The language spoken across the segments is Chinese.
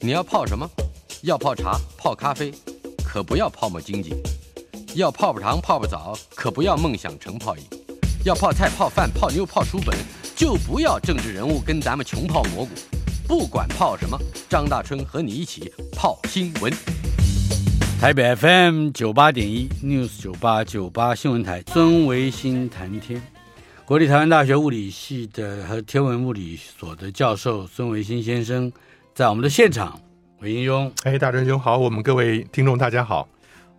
你要泡什么？要泡茶、泡咖啡，可不要泡沫经济；要泡泡糖、泡泡澡，可不要梦想成泡影；要泡菜、泡饭、泡妞、泡书本，就不要政治人物跟咱们穷泡蘑菇。不管泡什么，张大春和你一起泡新闻。台北 FM 九八点一 News 九八九八新闻台，孙维新谈天。国立台湾大学物理系的和天文物理所的教授孙维新先生在我们的现场。韦应庸，哎，大川兄好，我们各位听众大家好。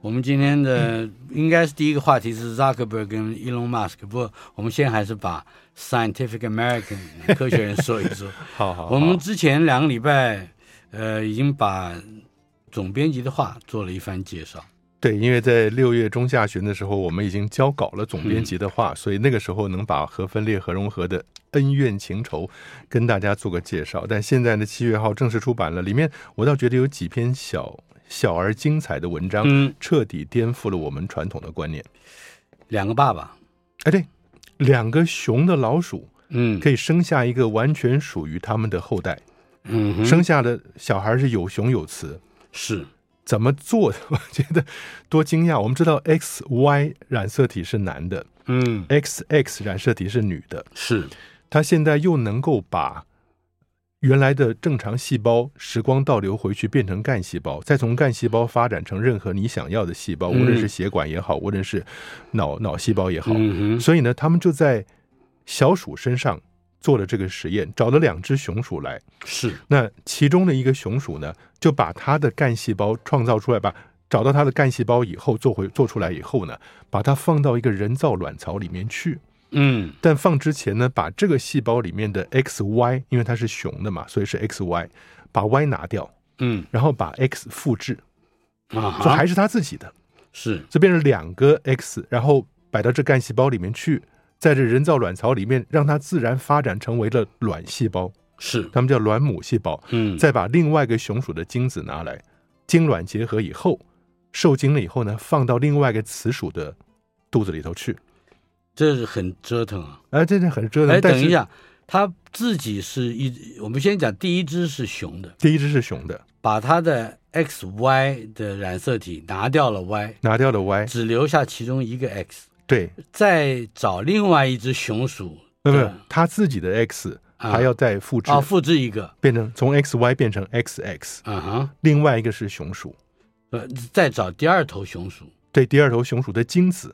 我们今天的应该是第一个话题是 Zuckerberg 跟 Elon Musk，不过我们先还是把 Scientific American 科学人说一说。好，好好，我们之前两个礼拜，呃，已经把总编辑的话做了一番介绍。对，因为在六月中下旬的时候，我们已经交稿了总编辑的话，嗯、所以那个时候能把核分裂、核融合的恩怨情仇跟大家做个介绍。但现在呢，七月号正式出版了，里面我倒觉得有几篇小小而精彩的文章，嗯，彻底颠覆了我们传统的观念。两个爸爸，哎，对，两个熊的老鼠，嗯，可以生下一个完全属于他们的后代，嗯，生下的小孩是有雄有雌，是。怎么做的？我觉得多惊讶！我们知道 X Y 染色体是男的，嗯，X X 染色体是女的，是。他现在又能够把原来的正常细胞时光倒流回去，变成干细胞，再从干细胞发展成任何你想要的细胞，无论是血管也好，无论是脑脑细胞也好。所以呢，他们就在小鼠身上。做了这个实验，找了两只雄鼠来，是。那其中的一个雄鼠呢，就把它的干细胞创造出来吧，找到它的干细胞以后，做回做出来以后呢，把它放到一个人造卵巢里面去。嗯。但放之前呢，把这个细胞里面的 X Y，因为它是雄的嘛，所以是 X Y，把 Y 拿掉。嗯。然后把 X 复制，啊，就还是它自己的。是。这变成两个 X，然后摆到这干细胞里面去。在这人造卵巢里面，让它自然发展成为了卵细胞，是，他们叫卵母细胞。嗯，再把另外一个雄鼠的精子拿来，精卵结合以后，受精了以后呢，放到另外一个雌鼠的肚子里头去。这是很折腾啊！哎，这是很折腾。哎，等一下，他自己是一，我们先讲第一只是雄的，第一只是雄的，把它的 X Y 的染色体拿掉了 Y，拿掉了 Y，只留下其中一个 X。对，再找另外一只雄鼠，不不，他自己的 X 还要再复制啊，复制一个，变成从 XY 变成 XX，嗯哼，另外一个是雄鼠，呃，再找第二头雄鼠，对，第二头雄鼠的精子，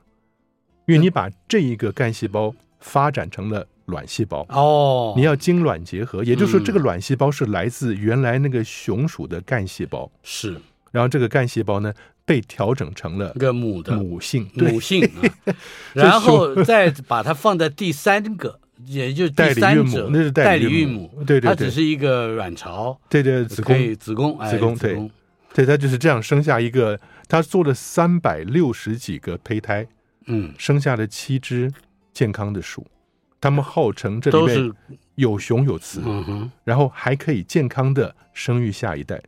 因为你把这一个干细胞发展成了卵细胞。哦，你要精卵结合，也就是说这个卵细胞是来自原来那个雄鼠的干细胞，是，然后这个干细胞呢，被调整成了一个母的母性，母性，然后再把它放在第三个，也就是第三者，那是代理孕母，对对，它只是一个卵巢，对对，子宫子宫子宫对，对，它就是这样生下一个，他做了三百六十几个胚胎，嗯，生下了七只健康的鼠，他们号称这里面有雄有雌，然后还可以健康的生育下一代。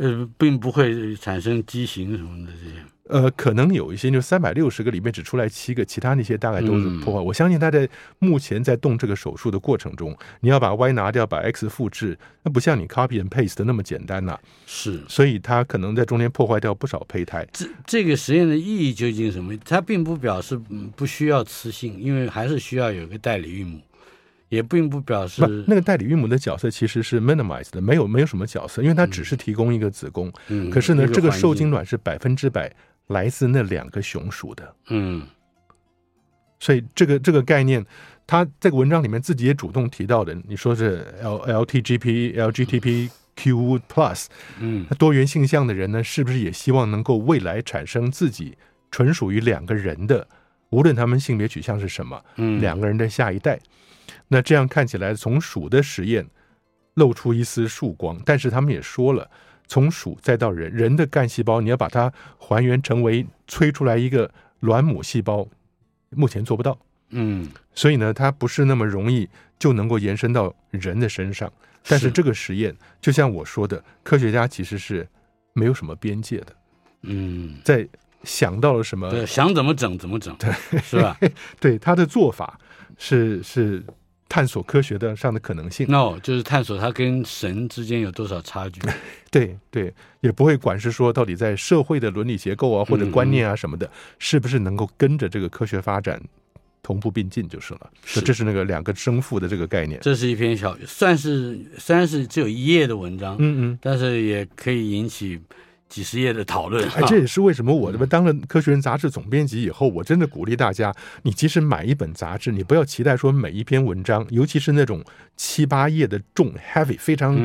呃，并不会产生畸形什么的这些。呃，可能有一些，就三百六十个里面只出来七个，其他那些大概都是破坏。嗯、我相信他在目前在动这个手术的过程中，你要把 Y 拿掉，把 X 复制，那不像你 copy and paste 的那么简单呐、啊。是，所以他可能在中间破坏掉不少胚胎。这这个实验的意义究竟是什么？它并不表示不需要雌性，因为还是需要有一个代理孕母。也并不表示不，那个代理孕母的角色其实是 minimized 的，没有没有什么角色，因为它只是提供一个子宫。嗯，可是呢，这个受精卵是百分之百来自那两个雄鼠的。嗯，所以这个这个概念，他这个文章里面自己也主动提到的。你说是 L L T G P L G T P。Q plus，嗯，多元性向的人呢，是不是也希望能够未来产生自己纯属于两个人的，无论他们性别取向是什么，嗯，两个人的下一代？那这样看起来，从鼠的实验露出一丝曙光，但是他们也说了，从鼠再到人，人的干细胞，你要把它还原成为催出来一个卵母细胞，目前做不到。嗯，所以呢，它不是那么容易就能够延伸到人的身上。但是这个实验，就像我说的，科学家其实是没有什么边界的。嗯，在想到了什么，想怎么整怎么整，对，是吧？对，他的做法是是。探索科学的上的可能性。No，就是探索它跟神之间有多少差距。对对，也不会管是说到底在社会的伦理结构啊或者观念啊什么的，嗯、是不是能够跟着这个科学发展同步并进就是了。是，这是那个两个生父的这个概念。这是一篇小，算是虽然是只有一页的文章，嗯嗯，但是也可以引起。几十页的讨论，哎，这也是为什么我这边当了《科学人》杂志总编辑以后，我真的鼓励大家，你即使买一本杂志，你不要期待说每一篇文章，尤其是那种七八页的重 heavy 非常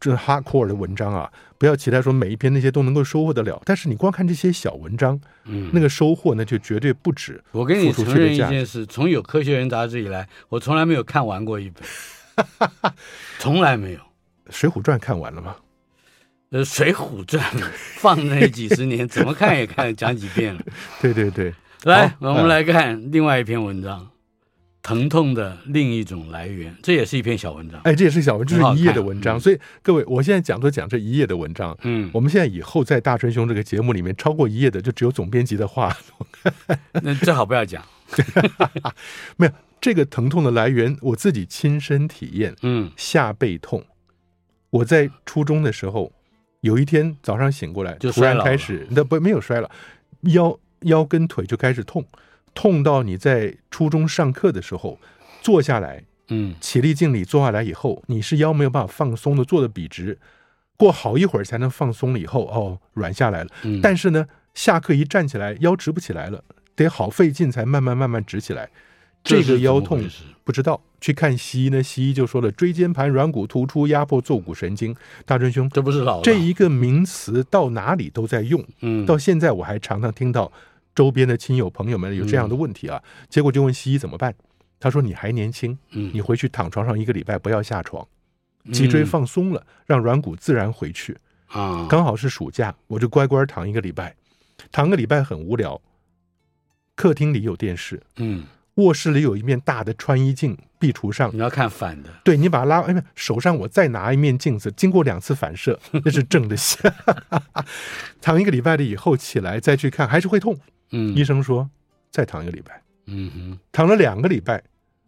这 hardcore 的文章啊，不要期待说每一篇那些都能够收获得了。但是你光看这些小文章，嗯，那个收获那就绝对不止。我跟你承认一件事，从有《科学人》杂志以来，我从来没有看完过一本，从来没有。《水浒传》看完了吗？呃，《水浒传》放那几十年，怎么看也看讲几遍了。对对对，来，我们来看另外一篇文章，《疼痛的另一种来源》，这也是一篇小文章。哎，这也是小文，就是一页的文章。所以各位，我现在讲都讲这一页的文章。嗯，我们现在以后在大春兄这个节目里面，超过一页的就只有总编辑的话。那最好不要讲。没有这个疼痛的来源，我自己亲身体验。嗯，下背痛，我在初中的时候。有一天早上醒过来，就突然开始，那不没有摔了，腰腰跟腿就开始痛，痛到你在初中上课的时候坐下来，嗯，起立敬礼坐下来以后，你是腰没有办法放松的，坐的笔直，过好一会儿才能放松了以后，哦，软下来了。嗯，但是呢，下课一站起来，腰直不起来了，得好费劲才慢慢慢慢直起来。这个腰痛不知道去看西医呢？西医就说了，椎间盘软骨突出压迫坐骨神经。大春兄，这不是老这一个名词到哪里都在用。嗯，到现在我还常常听到周边的亲友朋友们有这样的问题啊。嗯、结果就问西医怎么办？他说你还年轻，嗯，你回去躺床上一个礼拜，不要下床，脊椎放松了，让软骨自然回去。啊，刚好是暑假，我就乖乖躺一个礼拜。躺个礼拜很无聊，客厅里有电视，嗯。卧室里有一面大的穿衣镜，壁橱上。你要看反的，对，你把它拉，哎，手上我再拿一面镜子，经过两次反射，那是正的。躺一个礼拜了以后起来再去看，还是会痛。嗯，医生说再躺一个礼拜。嗯哼，躺了两个礼拜，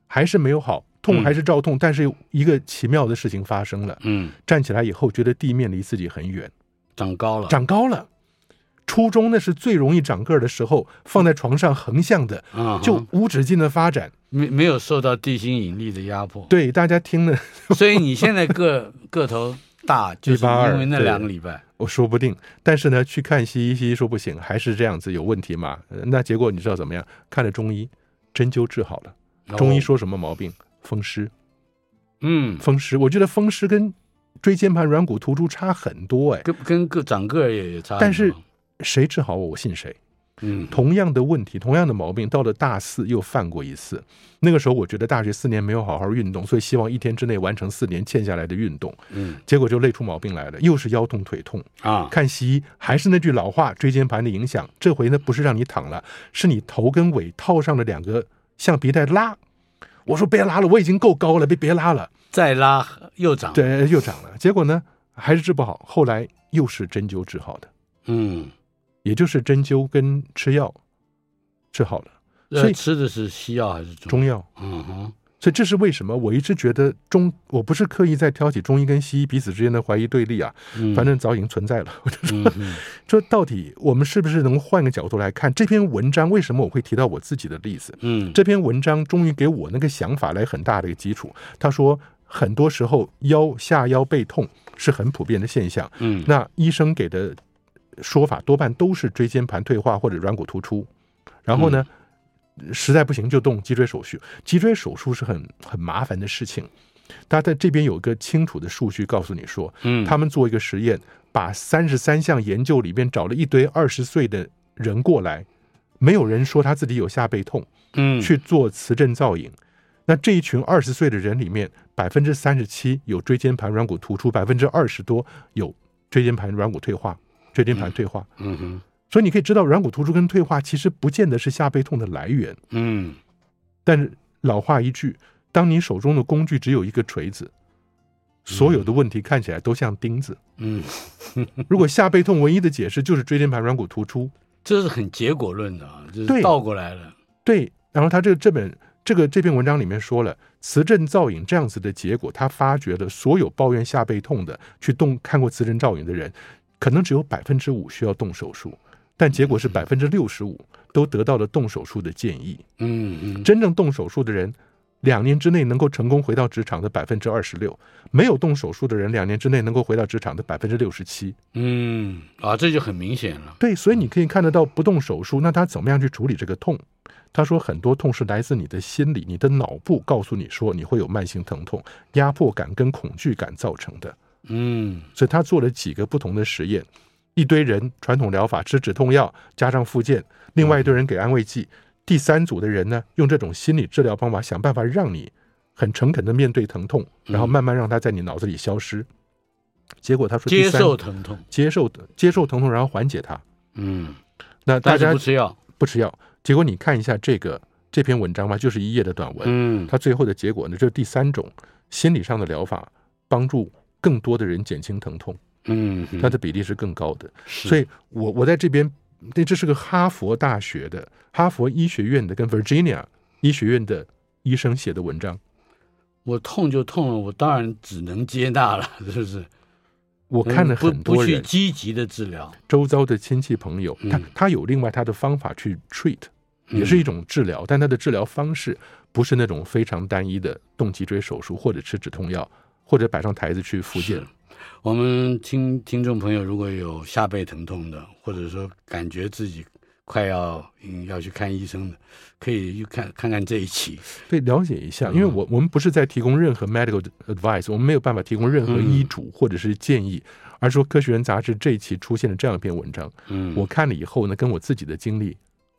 还是没有好，痛还是照痛，嗯、但是一个奇妙的事情发生了。嗯，站起来以后觉得地面离自己很远，长高了，长高了。初中那是最容易长个儿的时候，放在床上横向的，就无止境的发展，没没有受到地心引力的压迫。对，大家听了，所以你现在个个头大，就是因为那两个礼拜，我说不定。但是呢，去看西医，西医说不行，还是这样子有问题嘛？那结果你知道怎么样？看了中医，针灸治好了。中医说什么毛病？风湿。嗯，风湿。我觉得风湿跟椎间盘软骨突出差很多，哎，跟跟个长个儿也也差。但是。谁治好我，我信谁。嗯，同样的问题，同样的毛病，到了大四又犯过一次。那个时候，我觉得大学四年没有好好运动，所以希望一天之内完成四年欠下来的运动。嗯，结果就累出毛病来了，又是腰痛腿痛啊。看西医还是那句老话，椎间盘的影响。这回呢，不是让你躺了，是你头跟尾套上了两个橡皮带拉。我说别拉了，我已经够高了，别别拉了，再拉又长。对，又长了。结果呢，还是治不好。后来又是针灸治好的。嗯。也就是针灸跟吃药治好了，所以吃的是西药还是中中药？嗯哼，所以这是为什么？我一直觉得中，我不是刻意在挑起中医跟西医彼此之间的怀疑对立啊，反正早已经存在了。我就说，这到底，我们是不是能换个角度来看这篇文章？为什么我会提到我自己的例子？嗯，这篇文章终于给我那个想法来很大的一个基础。他说，很多时候腰下腰背痛是很普遍的现象。嗯，那医生给的。说法多半都是椎间盘退化或者软骨突出，然后呢，实在不行就动脊椎手术。脊椎手术是很很麻烦的事情。他在这边有一个清楚的数据告诉你说，嗯，他们做一个实验，把三十三项研究里边找了一堆二十岁的人过来，没有人说他自己有下背痛，嗯，去做磁振造影。那这一群二十岁的人里面，百分之三十七有椎间盘软骨突出，百分之二十多有椎间盘软骨退化。椎间盘退化，嗯哼，所以你可以知道，软骨突出跟退化其实不见得是下背痛的来源，嗯，但是老话一句，当你手中的工具只有一个锤子，所有的问题看起来都像钉子，嗯，如果下背痛唯一的解释就是椎间盘软骨突出，这是很结果论的啊，这是倒过来了，对，对，然后他这个这本这个这篇文章里面说了，磁振造影这样子的结果，他发觉了所有抱怨下背痛的去动看过磁振造影的人，可能只有百分之五需要动手术，但结果是百分之六十五都得到了动手术的建议。嗯嗯，真正动手术的人，两年之内能够成功回到职场的百分之二十六，没有动手术的人，两年之内能够回到职场的百分之六十七。嗯，啊，这就很明显了。对，所以你可以看得到，不动手术，那他怎么样去处理这个痛？他说，很多痛是来自你的心理，你的脑部告诉你说你会有慢性疼痛、压迫感跟恐惧感造成的。嗯，所以他做了几个不同的实验，一堆人传统疗法吃止痛药加上复健，另外一堆人给安慰剂。嗯第三组的人呢，用这种心理治疗方法，想办法让你很诚恳的面对疼痛，然后慢慢让它在你脑子里消失。结果他说，接受疼痛，接受接受疼痛，然后缓解它。嗯，那大家不吃药，不吃药。结果你看一下这个这篇文章吧，就是一页的短文。嗯，它最后的结果呢，就是第三种心理上的疗法，帮助更多的人减轻疼痛。嗯，它的比例是更高的。所以我我在这边。那这是个哈佛大学的、哈佛医学院的跟 Virginia 医学院的医生写的文章。我痛就痛了，我当然只能接纳了，是不是？我看了很多人不去积极的治疗，周遭的亲戚朋友，他他有另外他的方法去 treat，也是一种治疗，但他的治疗方式不是那种非常单一的动脊椎手术，或者吃止痛药，或者摆上台子去复健。我们听听众朋友如果有下背疼痛的，或者说感觉自己快要嗯要去看医生的，可以去看看看这一期，对，了解一下。因为我我们不是在提供任何 medical advice，我们没有办法提供任何医嘱或者是建议，而说《科学人》杂志这一期出现了这样一篇文章，嗯，我看了以后呢，跟我自己的经历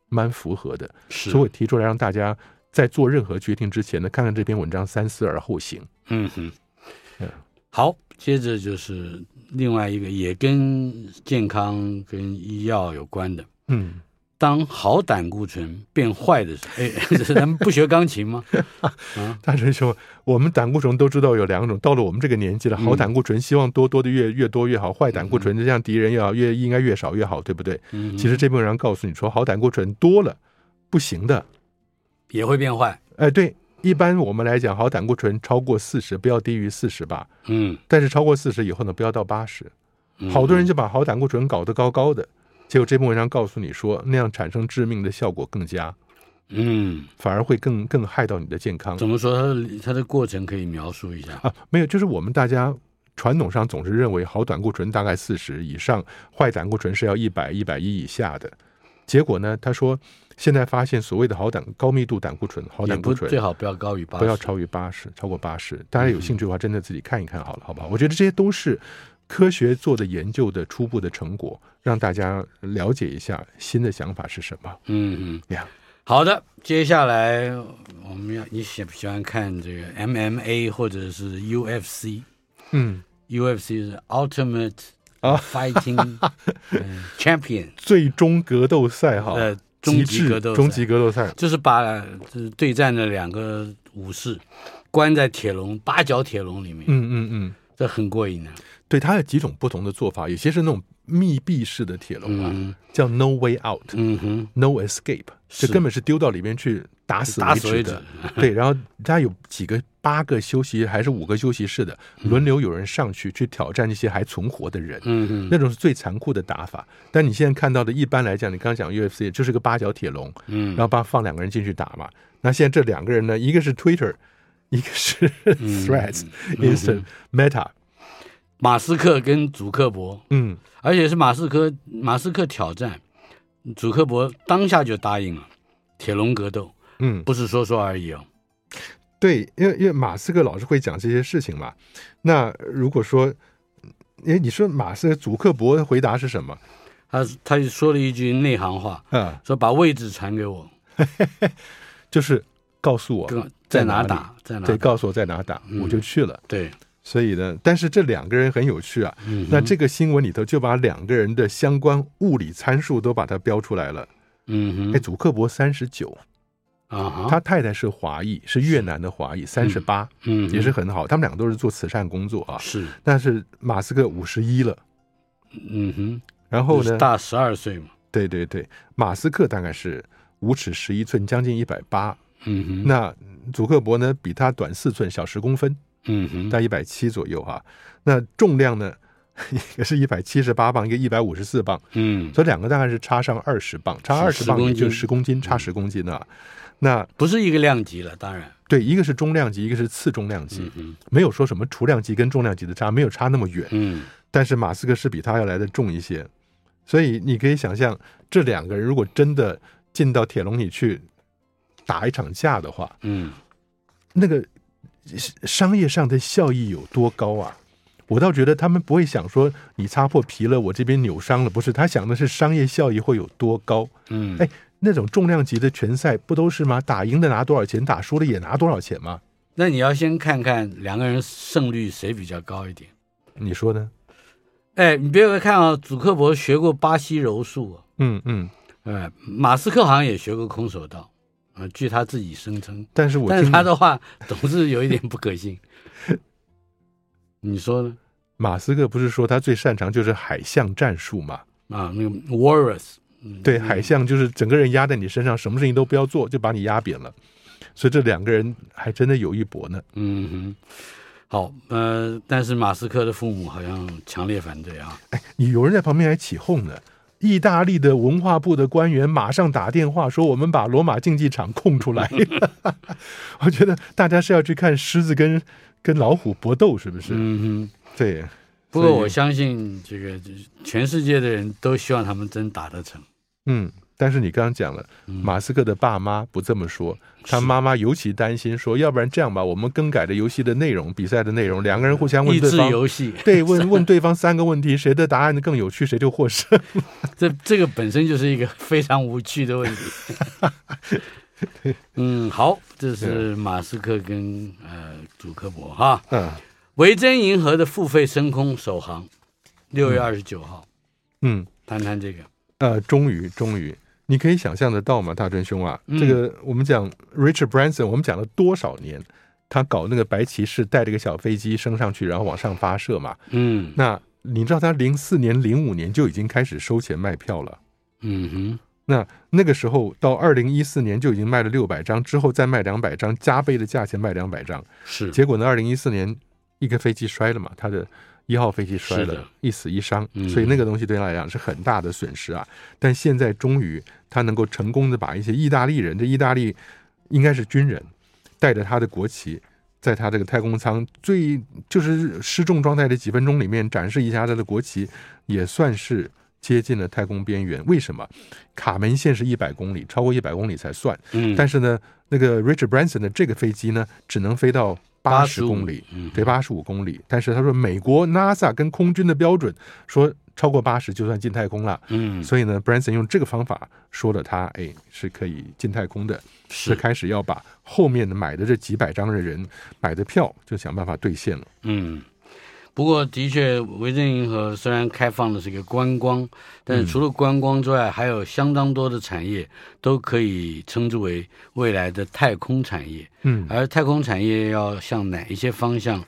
蛮符合的，是，所以我提出来让大家在做任何决定之前呢，看看这篇文章，三思而后行。嗯哼，嗯，好。接着就是另外一个也跟健康跟医药有关的，嗯，当好胆固醇变坏的时候，哎，咱们不学钢琴吗？啊，大成兄，我们胆固醇都知道有两种，到了我们这个年纪了，好胆固醇希望多多的越越多越好，坏胆固醇就像敌人要越应该越少越好，对不对？嗯，其实这部分人告诉你说，好胆固醇多了不行的，也会变坏。哎，对。一般我们来讲，好胆固醇超过四十，不要低于四十吧。嗯，但是超过四十以后呢，不要到八十。好多人就把好胆固醇搞得高高的，结果这篇文章告诉你说，那样产生致命的效果更佳。嗯，反而会更更害到你的健康。怎么说？它的它的过程可以描述一下啊？没有，就是我们大家传统上总是认为好胆固醇大概四十以上，坏胆固醇是要一百一百一以下的。结果呢，他说。现在发现，所谓的好胆高密度胆固醇，好胆固醇最好不要高于八，不要超于八十，超过八十。大家有兴趣的话，真的自己看一看好了，好不好？我觉得这些都是科学做的研究的初步的成果，让大家了解一下新的想法是什么。嗯嗯呀，好的，接下来我们要你喜不喜欢看这个 MMA 或者是 UFC？嗯，UFC 是 Ultimate 啊 Fighting Champion 最终格斗赛哈。呃终极格斗，终极格斗赛就是把就是对战的两个武士关在铁笼八角铁笼里面，嗯嗯嗯，这很过瘾啊。对，它有几种不同的做法，有些是那种密闭式的铁笼啊，嗯、叫 No Way Out，嗯哼，No Escape，这根本是丢到里面去打死为止的。对，然后它有几个八个休息还是五个休息室的，轮流有人上去去挑战那些还存活的人，嗯嗯，那种是最残酷的打法。但你现在看到的，一般来讲，你刚刚讲 UFC 就是个八角铁笼，嗯，然后把放两个人进去打嘛。那现在这两个人呢，一个是 Twitter，一个是 Threads，Instant Meta。马斯克跟祖克伯，嗯，而且是马斯克，马斯克挑战，祖克伯当下就答应了，铁笼格斗，嗯，不是说说而已哦。对，因为因为马斯克老是会讲这些事情嘛。那如果说，哎，你说马斯克祖克伯的回答是什么？他他就说了一句内行话，嗯，说把位置传给我，就是告诉我在哪打，在哪打，对，告诉我在哪打，嗯，我就去了。对。所以呢，但是这两个人很有趣啊。嗯、那这个新闻里头就把两个人的相关物理参数都把它标出来了。嗯哼，哎，祖克伯三十九，啊，他太太是华裔，是越南的华裔，三十八，嗯，也是很好。他们两个都是做慈善工作啊。是，但是马斯克五十一了，嗯哼，然后呢，大十二岁嘛。对对对，马斯克大概是五尺十一寸，将近一百八。嗯哼，那祖克伯呢比他短四寸，小十公分，嗯哼，在一百七左右哈。那重量呢，一个是一百七十八磅，一个一百五十四磅，嗯，所以两个大概是差上二十磅，差二十磅也就十公斤，差十公斤啊。那不是一个量级了，当然，对，一个是中量级，一个是次中量级，嗯，没有说什么除量级跟重量级的差，没有差那么远，嗯，但是马斯克是比他要来的重一些，所以你可以想象，这两个人如果真的进到铁笼里去打一场架的话，嗯，那个商业上的效益有多高啊？我倒觉得他们不会想说你擦破皮了，我这边扭伤了，不是，他想的是商业效益会有多高，嗯，哎。那种重量级的拳赛不都是吗？打赢的拿多少钱，打输的也拿多少钱吗？那你要先看看两个人胜率谁比较高一点。你说呢？哎，你别看啊，祖克伯学过巴西柔术啊，嗯嗯，哎，马斯克好像也学过空手道啊，据他自己声称。但是我但是他的话 总是有一点不可信。你说呢？马斯克不是说他最擅长就是海象战术吗？啊，那个 Walrus。对，海象就是整个人压在你身上，什么事情都不要做，就把你压扁了。所以这两个人还真的有一搏呢。嗯哼，好，呃，但是马斯克的父母好像强烈反对啊。哎，你有人在旁边还起哄呢。意大利的文化部的官员马上打电话说：“我们把罗马竞技场空出来。”我觉得大家是要去看狮子跟跟老虎搏斗，是不是？嗯哼，对。不过我相信这个全世界的人都希望他们真打得成。嗯，但是你刚刚讲了，马斯克的爸妈不这么说，他妈妈尤其担心说，要不然这样吧，我们更改的游戏的内容，比赛的内容，两个人互相问对方，游戏 对，问问对方三个问题，谁的答案更有趣，谁就获胜。这这个本身就是一个非常无趣的问题。嗯，好，这是马斯克跟呃祖克伯哈，嗯，维珍银河的付费升空首航，六月二十九号，嗯，谈谈这个。呃，终于，终于，你可以想象得到吗，大真兄啊？嗯、这个我们讲 Richard Branson，我们讲了多少年？他搞那个白骑士，带着个小飞机升上去，然后往上发射嘛。嗯，那你知道他零四年、零五年就已经开始收钱卖票了。嗯哼，那那个时候到二零一四年就已经卖了六百张，之后再卖两百张，加倍的价钱卖两百张。是，结果呢，二零一四年一个飞机摔了嘛，他的。一号飞机摔了，一死一伤，所以那个东西对他来讲是很大的损失啊。但现在终于他能够成功的把一些意大利人，这意大利应该是军人，带着他的国旗，在他这个太空舱最就是失重状态的几分钟里面展示一下他的国旗，也算是接近了太空边缘。为什么？卡门线是一百公里，超过一百公里才算。但是呢，那个 Richard Branson 的这个飞机呢，只能飞到。八十公里，对，八十五公里。但是他说，美国 NASA 跟空军的标准说超过八十就算进太空了。嗯，所以呢，Branson 用这个方法说了他，哎，是可以进太空的。是开始要把后面的买的这几百张的人买的票就想办法兑现了。嗯。不过，的确，维珍银河虽然开放的是一个观光，但是除了观光之外，还有相当多的产业都可以称之为未来的太空产业。嗯，而太空产业要向哪一些方向，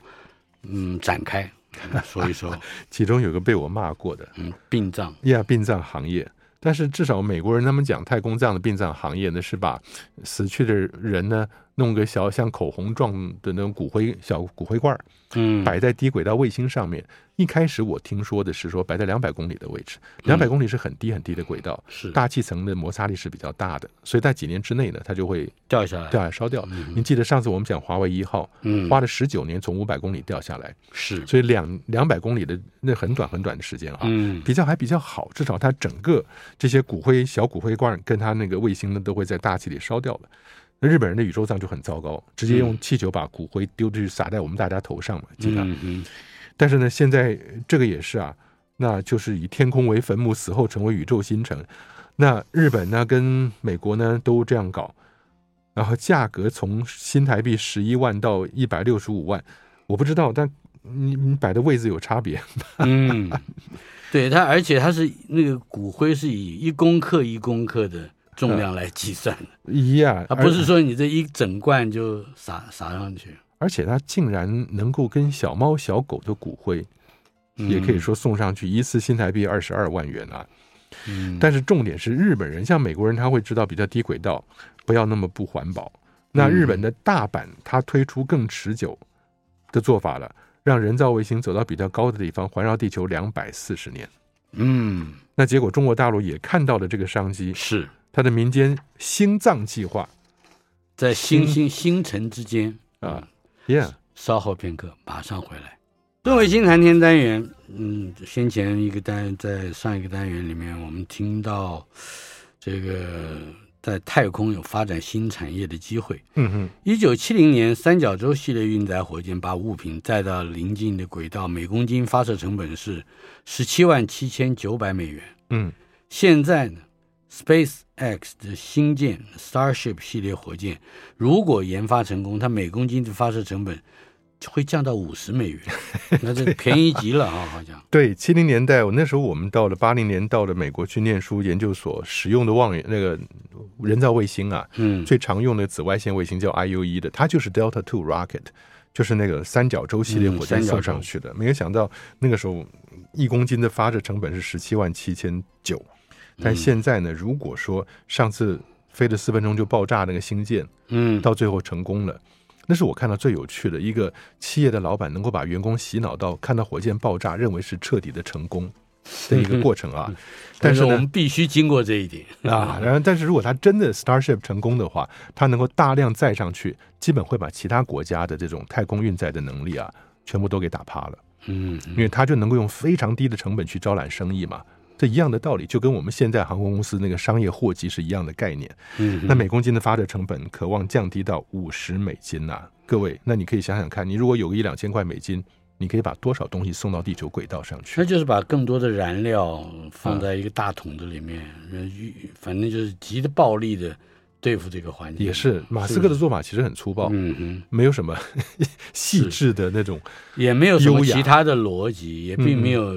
嗯，展开，说一说。其中有个被我骂过的，嗯，殡葬，呀，殡葬行业。但是至少美国人他们讲太空这样的殡葬行业呢，是把死去的人呢弄个小像口红状的那种骨灰小骨灰罐，嗯，摆在低轨道卫星上面。一开始我听说的是说摆在两百公里的位置，两百公里是很低很低的轨道，是大气层的摩擦力是比较大的，所以在几年之内呢，它就会掉下来，掉下来烧掉。您记得上次我们讲华为一号，嗯，花了十九年从五百公里掉下来，是，所以两两百公里的那很短很短的时间啊，嗯，比较还比较好，至少它整个这些骨灰小骨灰罐跟它那个卫星呢都会在大气里烧掉了。那日本人的宇宙葬就很糟糕，直接用气球把骨灰丢出去撒在我们大家头上嘛，记得。但是呢，现在这个也是啊，那就是以天空为坟墓，死后成为宇宙新城。那日本呢，跟美国呢都这样搞，然后价格从新台币十一万到一百六十五万，我不知道，但你你摆的位置有差别。嗯，对它，而且它是那个骨灰是以一公克一公克的重量来计算的，一样，它不是说你这一整罐就撒撒上去。而且它竟然能够跟小猫小狗的骨灰，也可以说送上去一次新台币二十二万元啊！嗯但是重点是日本人，像美国人他会知道比较低轨道不要那么不环保，那日本的大阪，它推出更持久的做法了，让人造卫星走到比较高的地方，环绕地球两百四十年。嗯，那结果中国大陆也看到了这个商机，是它的民间星藏计划，在星星星辰之间啊，Yeah，稍后片刻，马上回来。作为新谈天单元，嗯，先前一个单在上一个单元里面，我们听到这个在太空有发展新产业的机会。嗯哼，一九七零年，三角洲系列运载火箭把物品载到临近的轨道，每公斤发射成本是十七万七千九百美元。嗯，现在呢，SpaceX 的星舰 Starship 系列火箭，如果研发成功，它每公斤的发射成本。会降到五十美元，那这 便宜极了啊！好像对，七零年代，我那时候我们到了八零年到了美国去念书，研究所使用的望远那个人造卫星啊，嗯，最常用的紫外线卫星叫 IUE 的，它就是 Delta Two Rocket，就是那个三角洲系列火箭送上去的。没有想到那个时候一公斤的发射成本是十七万七千九，但现在呢，如果说上次飞了四分钟就爆炸那个星舰，嗯，到最后成功了。那是我看到最有趣的一个企业的老板能够把员工洗脑到看到火箭爆炸，认为是彻底的成功的一个 过程啊。但是我们必须经过这一点 啊。然后，但是如果他真的 Starship 成功的话，他能够大量载上去，基本会把其他国家的这种太空运载的能力啊，全部都给打趴了。嗯，因为他就能够用非常低的成本去招揽生意嘛。这一样的道理，就跟我们现在航空公司那个商业货机是一样的概念。嗯，那每公斤的发射成本渴望降低到五十美金呐、啊，各位，那你可以想想看，你如果有个一两千块美金，你可以把多少东西送到地球轨道上去？那就是把更多的燃料放在一个大桶子里面，嗯、反正就是极的暴力的对付这个环境。也是，马斯克的做法其实很粗暴，嗯嗯，没有什么 细致的那种，也没有什么其他的逻辑，也并没有。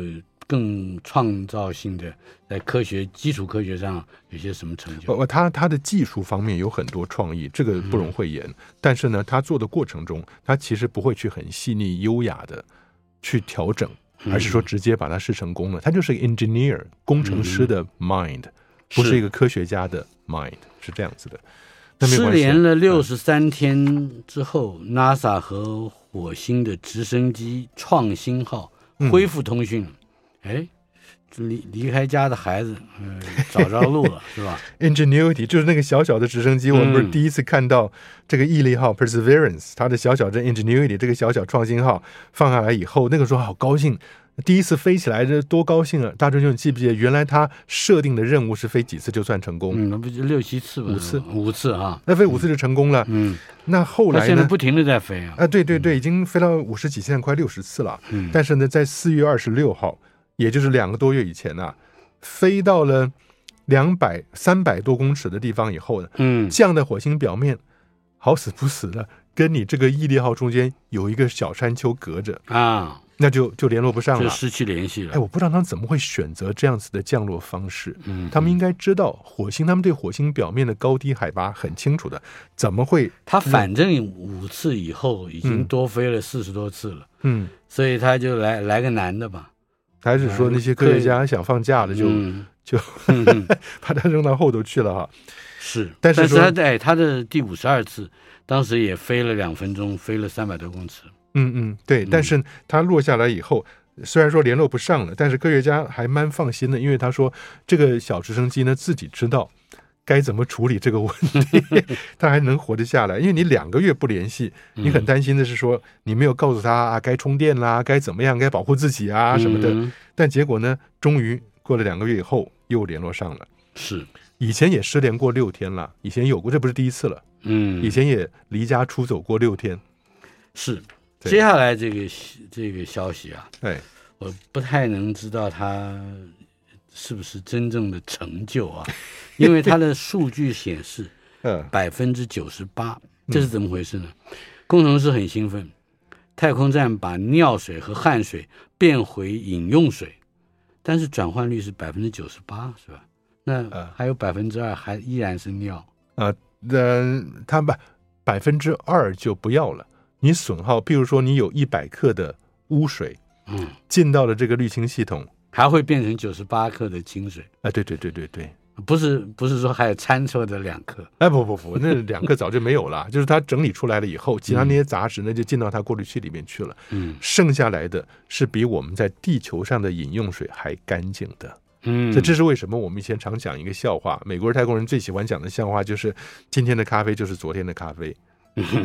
更创造性的，在科学基础科学上有些什么成就？不，他他的技术方面有很多创意，这个不容讳言。嗯、但是呢，他做的过程中，他其实不会去很细腻优雅的去调整，而是说直接把它试成功了。他就是一个 engineer 工程师的 mind，、嗯、不是一个科学家的 mind，是，是这样子的。失联了六十三天之后、嗯、，NASA 和火星的直升机创新号恢复通讯。嗯哎，离离开家的孩子，嗯、呃，找着路了，是吧？Ingenuity 就是那个小小的直升机，我们不是第一次看到这个毅力号 Perseverance，它的小小的 Ingenuity 这个小小创新号放下来以后，那个时候好高兴，第一次飞起来这多高兴啊！大春兄，你记不记得，原来他设定的任务是飞几次就算成功？嗯，那不就六七次吧？五次，五次啊！那飞五次就成功了。嗯，那后来呢？现在不停的在飞啊！啊，对对对，已经飞到五十几，现在快六十次了。嗯，但是呢，在四月二十六号。也就是两个多月以前呐、啊，飞到了两百三百多公尺的地方以后呢，嗯，降在火星表面，好死不死的，跟你这个毅力号中间有一个小山丘隔着啊，那就就联络不上了，就失去联系了。哎，我不知道他们怎么会选择这样子的降落方式。嗯，他们应该知道火星，他们对火星表面的高低海拔很清楚的，怎么会？他反正五次以后已经多飞了四十多次了，嗯，所以他就来来个男的吧。还是说那些科学家想放假了就、嗯、就、嗯、把它扔到后头去了哈？是，但是说但是他哎，他的第五十二次，当时也飞了两分钟，飞了三百多公尺。嗯嗯，对。但是他落下来以后，虽然说联络不上了，但是科学家还蛮放心的，因为他说这个小直升机呢自己知道。该怎么处理这个问题？他还能活得下来？因为你两个月不联系，你很担心的是说你没有告诉他啊，该充电啦，该怎么样，该保护自己啊什么的。但结果呢，终于过了两个月以后又联络上了。是，以前也失联过六天了，以前有过，这不是第一次了。嗯，以前也离家出走过六天。是，接下来这个这个消息啊，哎，我不太能知道他是不是真正的成就啊。因为它的数据显示，呃，百分之九十八，这是怎么回事呢？工程师很兴奋，太空站把尿水和汗水变回饮用水，但是转换率是百分之九十八，是吧？那还有百分之二还依然是尿啊？那它把百分之二就不要了，你损耗，譬如说你有一百克的污水，嗯，进到了这个滤清系统，还会变成九十八克的清水。啊，对对对对对。不是不是说还有掺错的两克？哎，不不不，那两克早就没有了。就是它整理出来了以后，其他那些杂质呢就进到它过滤器里面去了。嗯，剩下来的是比我们在地球上的饮用水还干净的。嗯，这这是为什么？我们以前常讲一个笑话，美国人、泰国人最喜欢讲的笑话就是：今天的咖啡就是昨天的咖啡，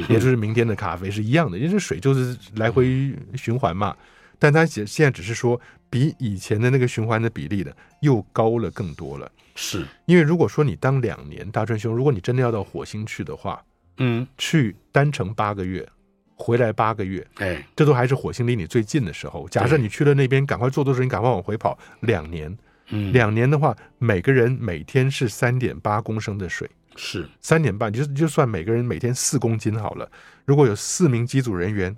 也就是明天的咖啡是一样的，因为这水就是来回循环嘛。但它现现在只是说比以前的那个循环的比例的又高了更多了。是因为如果说你当两年，大春兄，如果你真的要到火星去的话，嗯，去单程八个月，回来八个月，哎，这都还是火星离你最近的时候。假设你去了那边，赶快做多少，你赶快往回跑，两年，嗯，两年的话，每个人每天是三点八公升的水，是三点半，就就算每个人每天四公斤好了。如果有四名机组人员，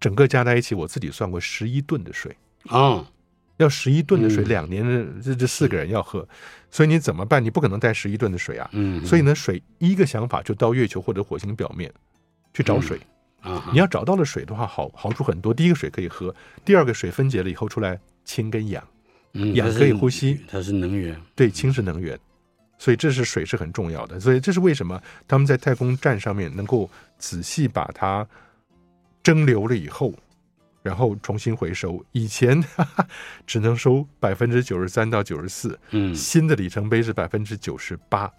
整个加在一起，我自己算过十一吨的水啊。哦要十一吨的水，两年的这这四个人要喝，所以你怎么办？你不可能带十一吨的水啊。嗯，所以呢，水一个想法就到月球或者火星表面去找水啊。你要找到了水的话，好好处很多。第一个水可以喝，第二个水分解了以后出来氢跟氧，氧可以呼吸，它是能源。对，氢是能源，所以这是水是很重要的。所以这是为什么他们在太空站上面能够仔细把它蒸馏了以后。然后重新回收，以前哈 哈只能收百分之九十三到九十四，嗯，新的里程碑是百分之九十八。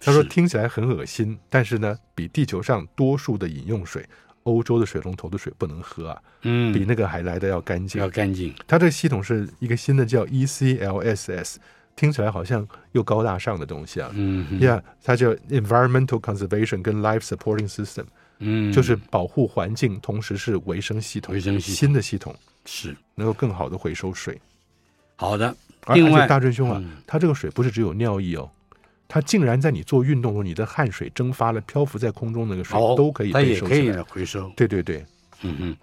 他说听起来很恶心，但是呢，比地球上多数的饮用水，欧洲的水龙头的水不能喝啊，嗯，比那个还来的要干净，要干净。它这个系统是一个新的叫 ECLSS，听起来好像又高大上的东西啊，嗯呀，yeah, 它叫 Environmental Conservation 跟 Life Supporting System。嗯，就是保护环境，同时是维生系统，维生系统新的系统是能够更好的回收水。好的，另外大真兄啊，它这个水不是只有尿液哦，它竟然在你做运动时候，你的汗水蒸发了，漂浮在空中那个水都可以回收，它也可以回收。对对对，嗯嗯。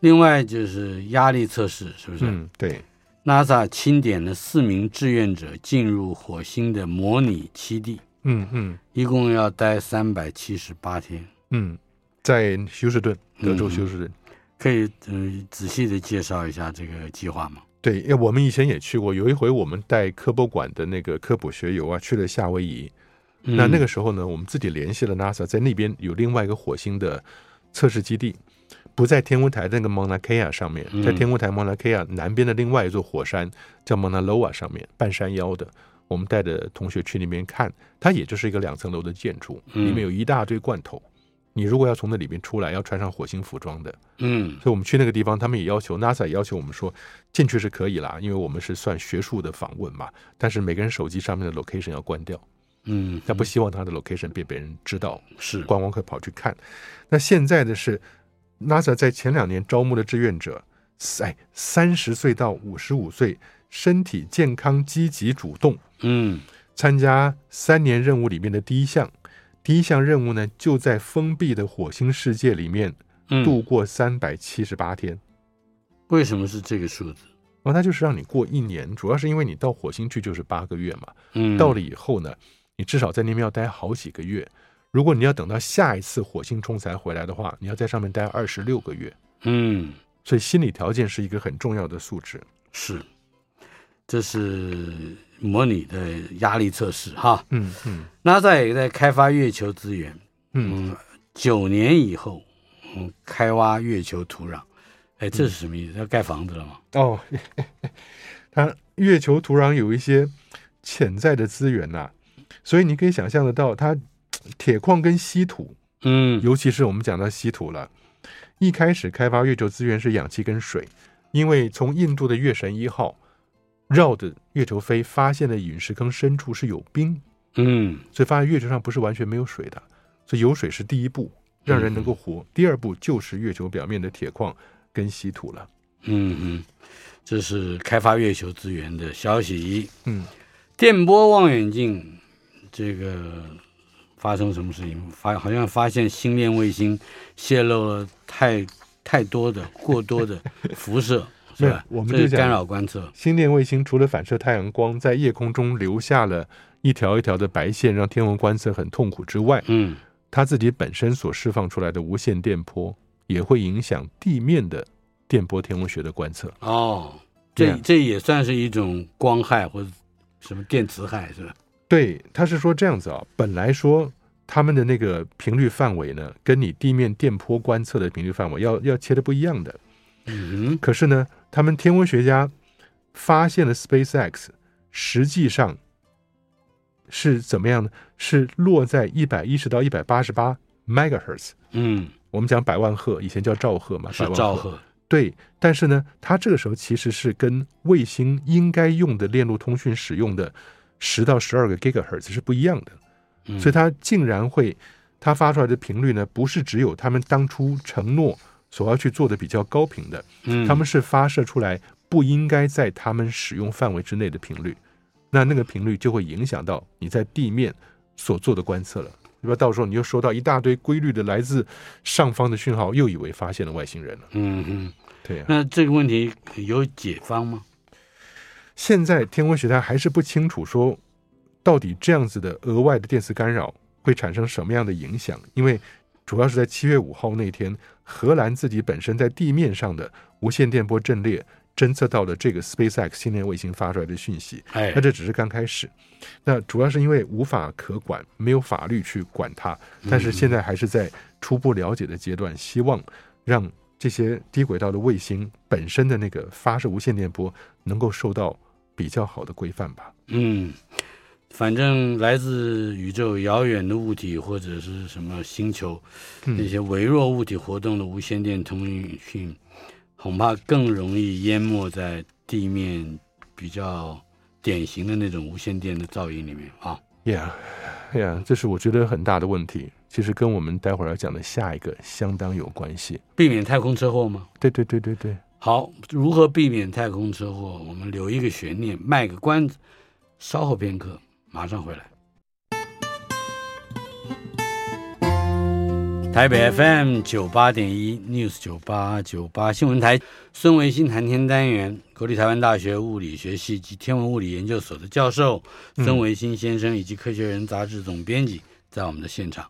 另外就是压力测试，是不是？嗯，对。NASA 钦点了四名志愿者进入火星的模拟基地，嗯嗯，一共要待三百七十八天。嗯，在休斯顿，德州休斯顿，可以嗯仔细的介绍一下这个计划吗？对，因为我们以前也去过，有一回我们带科博馆的那个科普学友啊，去了夏威夷。嗯、那那个时候呢，我们自己联系了 NASA，在那边有另外一个火星的测试基地，不在天文台那个 Mauna Kea 上面，在天文台 Mauna Kea 南边的另外一座火山叫 Mauna Loa 上面，半山腰的。我们带着同学去那边看，它也就是一个两层楼的建筑，里面有一大堆罐头。你如果要从那里面出来，要穿上火星服装的，嗯，所以我们去那个地方，他们也要求 NASA 也要求我们说进去是可以啦，因为我们是算学术的访问嘛，但是每个人手机上面的 location 要关掉，嗯，他不希望他的 location 被别人知道，是。观光客跑去看。那现在的是 NASA 在前两年招募的志愿者，哎，三十岁到五十五岁，身体健康、积极主动，嗯，参加三年任务里面的第一项。第一项任务呢，就在封闭的火星世界里面度过三百七十八天。为什么是这个数字？哦，它就是让你过一年，主要是因为你到火星去就是八个月嘛。嗯，到了以后呢，你至少在那边要待好几个月。如果你要等到下一次火星冲才回来的话，你要在上面待二十六个月。嗯，所以心理条件是一个很重要的素质。是，这是。模拟的压力测试，哈，嗯嗯，NASA 也在开发月球资源，嗯，九年以后，嗯，开挖月球土壤，哎，这是什么意思？要盖房子了吗？哦，它月球土壤有一些潜在的资源呐、啊，所以你可以想象得到，它铁矿跟稀土，嗯，尤其是我们讲到稀土了，一开始开发月球资源是氧气跟水，因为从印度的月神一号。绕着月球飞，发现了陨石坑深处是有冰，嗯，所以发现月球上不是完全没有水的，所以有水是第一步，让人能够活。嗯、第二步就是月球表面的铁矿跟稀土了。嗯嗯，这是开发月球资源的消息。嗯，电波望远镜这个发生什么事情？发好像发现星链卫星泄露了太太多的过多的辐射。是吧？我们就讲干扰观测。星链卫星除了反射太阳光，在夜空中留下了一条一条的白线，让天文观测很痛苦之外，嗯，它自己本身所释放出来的无线电波，也会影响地面的电波天文学的观测。哦，这这也算是一种光害或者什么电磁害，是吧？对，他是说这样子啊，本来说他们的那个频率范围呢，跟你地面电波观测的频率范围要要切的不一样的。嗯。可是呢，他们天文学家发现了 SpaceX，实际上是怎么样呢？是落在一百一十到一百八十八 megahertz。嗯，我们讲百万赫，以前叫兆赫嘛，是兆赫。对，但是呢，它这个时候其实是跟卫星应该用的链路通讯使用的。十到十二个 gigahertz 是不一样的，所以它竟然会，它发出来的频率呢，不是只有他们当初承诺所要去做的比较高频的，他们是发射出来不应该在他们使用范围之内的频率，那那个频率就会影响到你在地面所做的观测了，对吧？到时候你又收到一大堆规律的来自上方的讯号，又以为发现了外星人了。嗯嗯，对啊。那这个问题有解方吗？现在天文学家还是不清楚说，到底这样子的额外的电磁干扰会产生什么样的影响？因为主要是在七月五号那天，荷兰自己本身在地面上的无线电波阵列侦测到了这个 SpaceX 星链卫星发出来的讯息。哎，那这只是刚开始，那主要是因为无法可管，没有法律去管它。但是现在还是在初步了解的阶段，希望让这些低轨道的卫星本身的那个发射无线电波能够受到。比较好的规范吧。嗯，反正来自宇宙遥远的物体或者是什么星球，嗯、那些微弱物体活动的无线电通讯，恐怕更容易淹没在地面比较典型的那种无线电的噪音里面啊。呀呀，这是我觉得很大的问题。其实跟我们待会儿要讲的下一个相当有关系。避免太空车祸吗？对对对对对。好，如何避免太空车祸？我们留一个悬念，卖个关子，稍后片刻，马上回来。台北 FM 九八点一 News 九八九八新闻台，孙维新谈天单元，国立台湾大学物理学系及天文物理研究所的教授孙维新先生，以及《科学人》杂志总编辑，在我们的现场。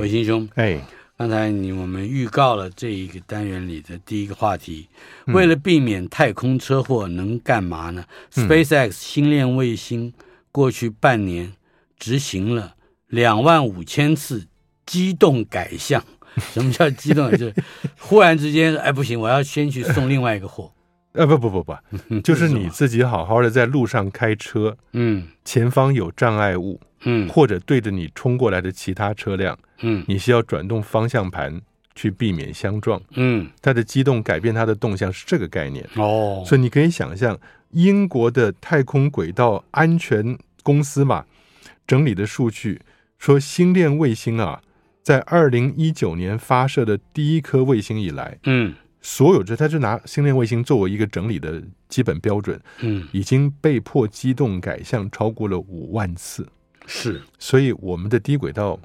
维新兄，哎。刚才你我们预告了这一个单元里的第一个话题，为了避免太空车祸，能干嘛呢？嗯，SpaceX 星链卫星过去半年执行了两万五千次机动改向。什么叫机动？就是忽然之间，哎，不行，我要先去送另外一个货。呃，不不不不，就是你自己好好的在路上开车，嗯，前方有障碍物。嗯，或者对着你冲过来的其他车辆，嗯，你需要转动方向盘去避免相撞，嗯，它的机动改变它的动向是这个概念哦，所以你可以想象，英国的太空轨道安全公司嘛整理的数据说，星链卫星啊，在二零一九年发射的第一颗卫星以来，嗯。所有这，他就拿星链卫星作为一个整理的基本标准，嗯，已经被迫机动改向超过了五万次，是，所以我们的低轨道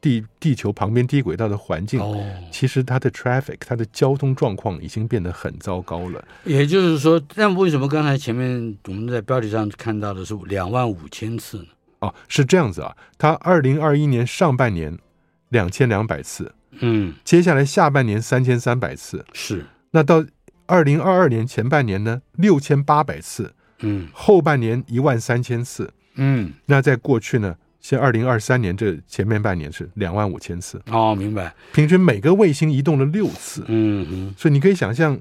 地地球旁边低轨道的环境，哦，其实它的 traffic 它的交通状况已经变得很糟糕了。也就是说，但为什么刚才前面我们在标题上看到的是两万五千次呢？哦，是这样子啊，它二零二一年上半年两千两百次。嗯，接下来下半年三千三百次，是。那到二零二二年前半年呢，六千八百次，嗯，后半年一万三千次，嗯。那在过去呢，像二零二三年这前面半年是两万五千次。哦，明白。平均每个卫星移动了六次，嗯嗯。所以你可以想象，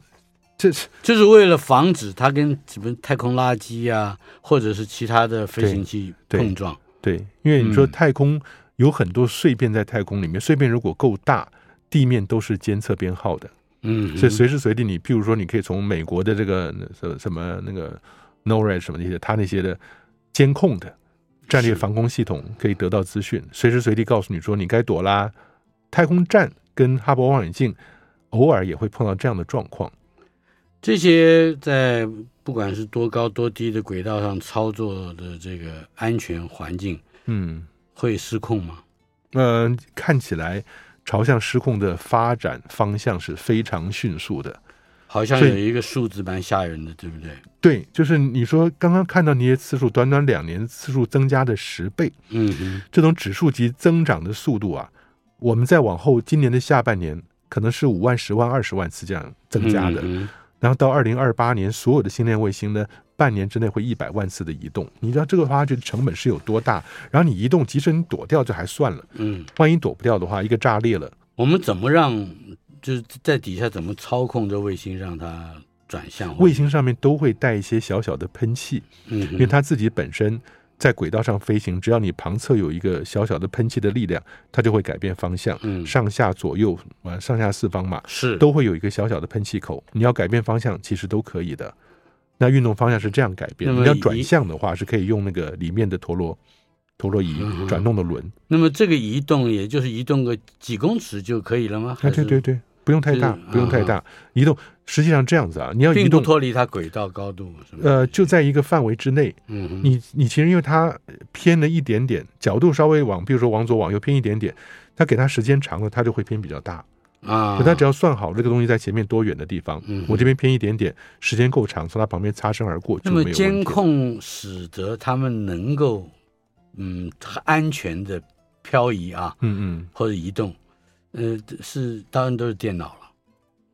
这是就是为了防止它跟什么太空垃圾啊，或者是其他的飞行器碰撞。对，对，因为你说太空。嗯有很多碎片在太空里面，碎片如果够大，地面都是监测编号的，嗯，所以随时随地你，譬如说，你可以从美国的这个什什么那个 NORAD 什么那些，它那些的监控的战略防空系统可以得到资讯，随时随地告诉你说你该躲啦。太空站跟哈勃望远镜偶尔也会碰到这样的状况。这些在不管是多高多低的轨道上操作的这个安全环境，嗯。会失控吗？嗯、呃，看起来朝向失控的发展方向是非常迅速的，好像有一个数字蛮吓人的，对不对？对，就是你说刚刚看到那些次数，短短两年次数增加的十倍，嗯嗯，这种指数级增长的速度啊，我们再往后今年的下半年可能是五万、十万、二十万次这样增加的，嗯嗯，然后到二零二八年，所有的星链卫星呢，半年之内会一百万次的移动。你知道这个话，就成本是有多大？然后你移动，即使你躲掉就还算了，嗯，万一躲不掉的话，一个炸裂了，我们怎么让就是在底下怎么操控这卫星让它转向？卫星上面都会带一些小小的喷气，嗯，因为它自己本身。在轨道上飞行，只要你旁侧有一个小小的喷气的力量，它就会改变方向。嗯，上下左右啊，上下四方嘛，是都会有一个小小的喷气口。你要改变方向，其实都可以的。那运动方向是这样改变。你要转向的话，是可以用那个里面的陀螺陀螺仪转动的轮。那么这个移动，也就是移动个几公尺就可以了吗？啊，对对对。不用太大，不用太大，移动实际上这样子啊，你要移动脱离它轨道高度，呃，就在一个范围之内。嗯，你你其实因为它偏了一点点，角度稍微往，比如说往左往右偏一点点，它给它时间长了，它就会偏比较大啊。它只要算好这个东西在前面多远的地方，嗯，我这边偏一点点，时间够长，从它旁边擦身而过就没有。那么监控使得他们能够嗯安全的漂移啊，嗯嗯，或者移动。呃，是当然都是电脑了，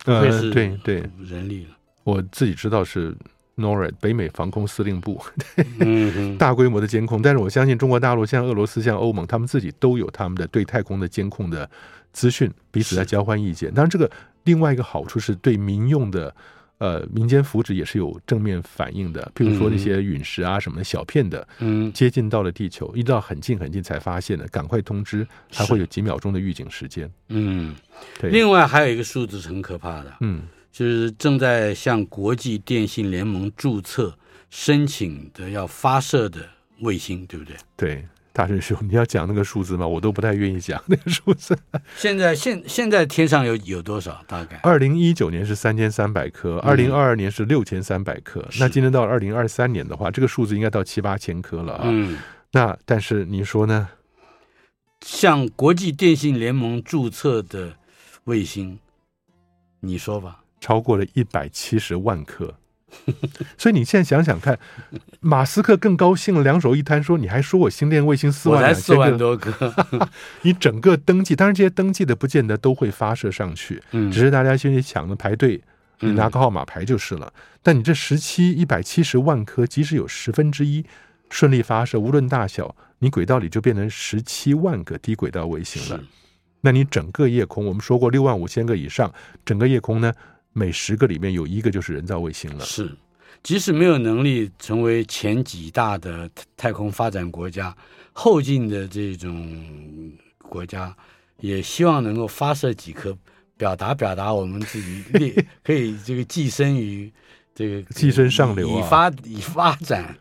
呃，对对，人力了。我自己知道是 NORAD 北美防空司令部，嗯、大规模的监控。但是我相信中国大陆、像俄罗斯、像欧盟，他们自己都有他们的对太空的监控的资讯，彼此在交换意见。当然，这个另外一个好处是对民用的。呃，民间福祉也是有正面反应的，譬如说那些陨石啊什么的小片的，嗯，接近到了地球，一直到很近很近才发现的，赶快通知，还会有几秒钟的预警时间。嗯，对。另外还有一个数字是很可怕的，嗯，就是正在向国际电信联盟注册申请的要发射的卫星，对不对？对。大师兄，你要讲那个数字吗？我都不太愿意讲那个数字。现在现现在天上有有多少？大概二零一九年是三千三百颗，二零二二年是六千三百颗。那今天到二零二三年的话，这个数字应该到七八千颗了啊。嗯。那但是你说呢？向国际电信联盟注册的卫星，你说吧。超过了一百七十万颗。所以你现在想想看，马斯克更高兴了，两手一摊说：“你还说我星链卫星四万两千个多个，你整个登记，当然这些登记的不见得都会发射上去，只是大家先去抢着排队，你拿个号码牌就是了。但你这十七一百七十万颗，即使有十分之一顺利发射，无论大小，你轨道里就变成十七万个低轨道卫星了。那你整个夜空，我们说过六万五千个以上，整个夜空呢？”每十个里面有一个就是人造卫星了。是，即使没有能力成为前几大的太空发展国家，后进的这种国家，也希望能够发射几颗，表达表达我们自己 列可以这个寄生于这个寄身上流啊，以发以发展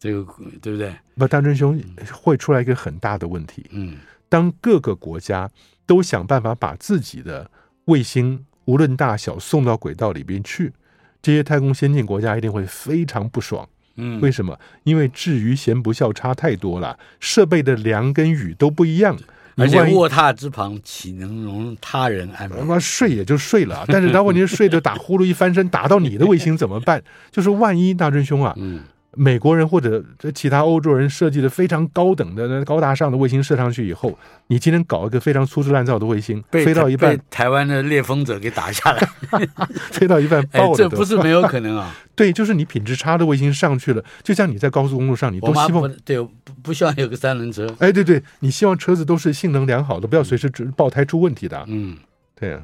这个对不对？不，大真兄会出来一个很大的问题。嗯，当各个国家都想办法把自己的卫星。无论大小送到轨道里边去，这些太空先进国家一定会非常不爽。嗯，为什么？因为智于贤不孝差太多了，设备的梁跟雨都不一样。而且卧榻之旁岂能容他人安睡也就睡了，但是他问题是睡着打呼噜一翻身打到你的卫星怎么办？就是万一大真兄啊。嗯。美国人或者这其他欧洲人设计的非常高等的、高大上的卫星射上去以后，你今天搞一个非常粗制滥造的卫星，飞到一半，被台湾的猎风者给打下来，飞到一半爆了，这不是没有可能啊。对，就是你品质差的卫星上去了，就像你在高速公路上，你都希望对不不希望有个三轮车。哎，对对，你希望车子都是性能良好的，不要随时爆胎出问题的。嗯，对啊。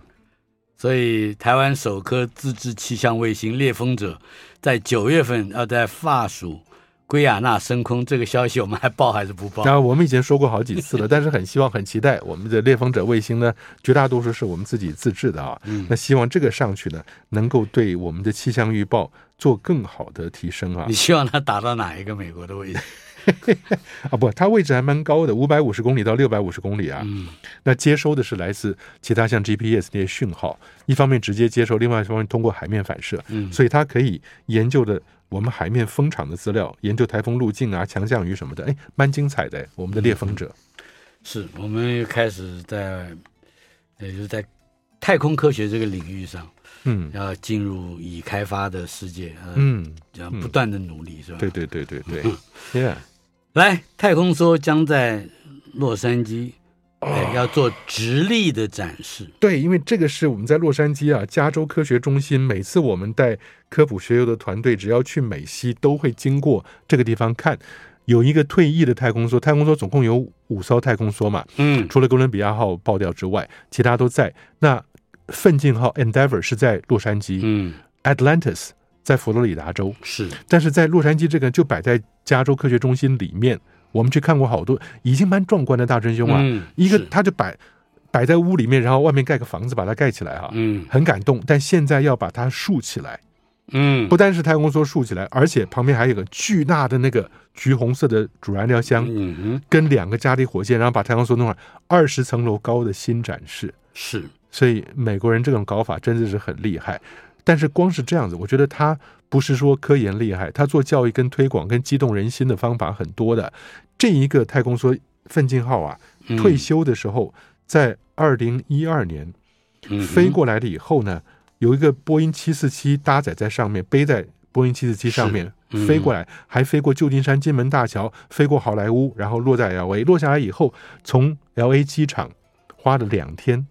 所以，台湾首颗自制气象卫星“猎风者”在九月份要在法属圭亚那升空，这个消息我们还报还是不报？然后我们以前说过好几次了，但是很希望、很期待我们的“猎风者”卫星呢，绝大多数是我们自己自制的啊。嗯，那希望这个上去呢，能够对我们的气象预报做更好的提升啊。你希望它打到哪一个美国的位置？啊不，它位置还蛮高的，五百五十公里到六百五十公里啊。嗯，那接收的是来自其他像 GPS 那些讯号，一方面直接接收，另外一方面通过海面反射。嗯，所以它可以研究的我们海面风场的资料，研究台风路径啊、强降雨什么的，哎，蛮精彩的。我们的猎风者，嗯、是我们又开始在，也就是在太空科学这个领域上，嗯，要进入已开发的世界，嗯，要不断的努力，是吧？对对对对对，Yeah。来，太空梭将在洛杉矶哎，要做直立的展示。对，因为这个是我们在洛杉矶啊，加州科学中心，每次我们带科普学游的团队，只要去美西，都会经过这个地方看。有一个退役的太空梭，太空梭总共有五艘太空梭嘛，嗯，除了哥伦比亚号爆掉之外，其他都在。那奋进号 Endeavour 是在洛杉矶，嗯，Atlantis 在佛罗里达州，是，但是在洛杉矶这个就摆在加州科学中心里面。我们去看过好多，已经蛮壮观的大真凶啊！嗯、一个他就摆摆在屋里面，然后外面盖个房子把它盖起来哈、啊，嗯，很感动。但现在要把它竖起来，嗯，不单是太空梭竖起来，而且旁边还有个巨大的那个橘红色的主燃料箱，嗯哼，跟两个加力火箭，然后把太空梭弄上二十层楼高的新展示，是。所以美国人这种搞法真的是很厉害。但是光是这样子，我觉得他不是说科研厉害，他做教育跟推广跟激动人心的方法很多的。这一个太空梭奋进号啊，退休的时候，在二零一二年飞过来了以后呢，有一个波音七四七搭载在上面，背在波音七四七上面飞过来，还飞过旧金山金门大桥，飞过好莱坞，然后落在 LA，落下来以后，从 LA 机场花了两天，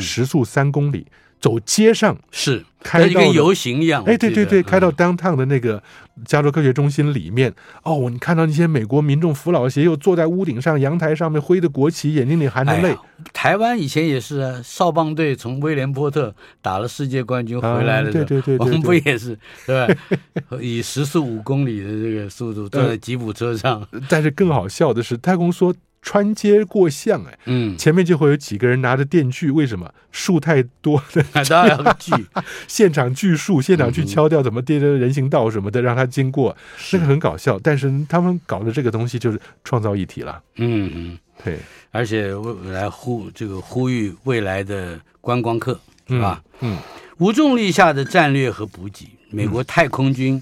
时速三公里。走街上是开到跟游行一样，哎，对对对，开到 downtown 的那个加州科学中心里面，哦，你看到那些美国民众扶老携幼坐在屋顶上、阳台上面挥着国旗，眼睛里含着泪。哎、台湾以前也是啊，少棒队从威廉波特打了世界冠军回来了，对对对，我们不也是对吧？以时速五公里的这个速度坐在吉普车上，但是更好笑的是，太空梭。穿街过巷，哎，嗯，前面就会有几个人拿着电锯，为什么？树太多了？当然。要锯，现场锯树，现场去敲掉，怎么垫着人行道什么的，让他经过，那个很搞笑。但是他们搞的这个东西就是创造议题了，嗯嗯，对，而且来呼这个呼吁未来的观光客是吧？嗯，无重力下的战略和补给，美国太空军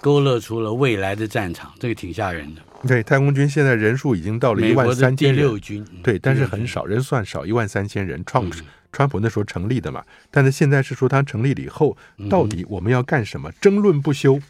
勾勒出了未来的战场，这个挺吓人的。对，太空军现在人数已经到了一万三千人。第六军，对，但是很少，人算少，一万三千人。川普，川普那时候成立的嘛，但是现在是说他成立了以后，到底我们要干什么？争论不休。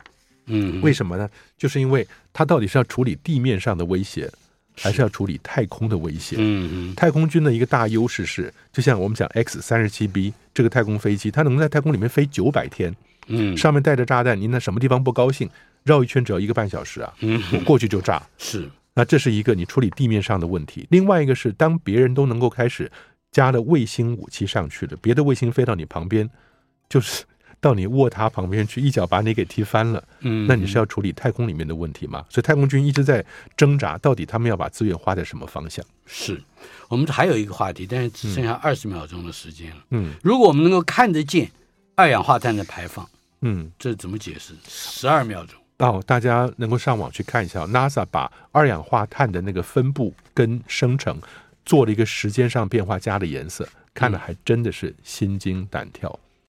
嗯，为什么呢？就是因为他到底是要处理地面上的威胁，还是要处理太空的威胁？嗯嗯。太空军的一个大优势是，就像我们讲 X 三十七 B 这个太空飞机，它能在太空里面飞九百天。嗯，上面带着炸弹，您在什么地方不高兴？绕一圈只要一个半小时啊，我过去就炸。是，那这是一个你处理地面上的问题。另外一个是，当别人都能够开始加了卫星武器上去了，别的卫星飞到你旁边，就是到你卧榻旁边去，一脚把你给踢翻了。嗯，那你是要处理太空里面的问题吗？所以太空军一直在挣扎，到底他们要把资源花在什么方向？是我们还有一个话题，但是只剩下二十秒钟的时间了。嗯，如果我们能够看得见二氧化碳的排放，嗯，这怎么解释？十二秒钟。哦，大家能够上网去看一下，NASA 把二氧化碳的那个分布跟生成做了一个时间上变化，加了颜色，看的还真的是心惊胆跳。嗯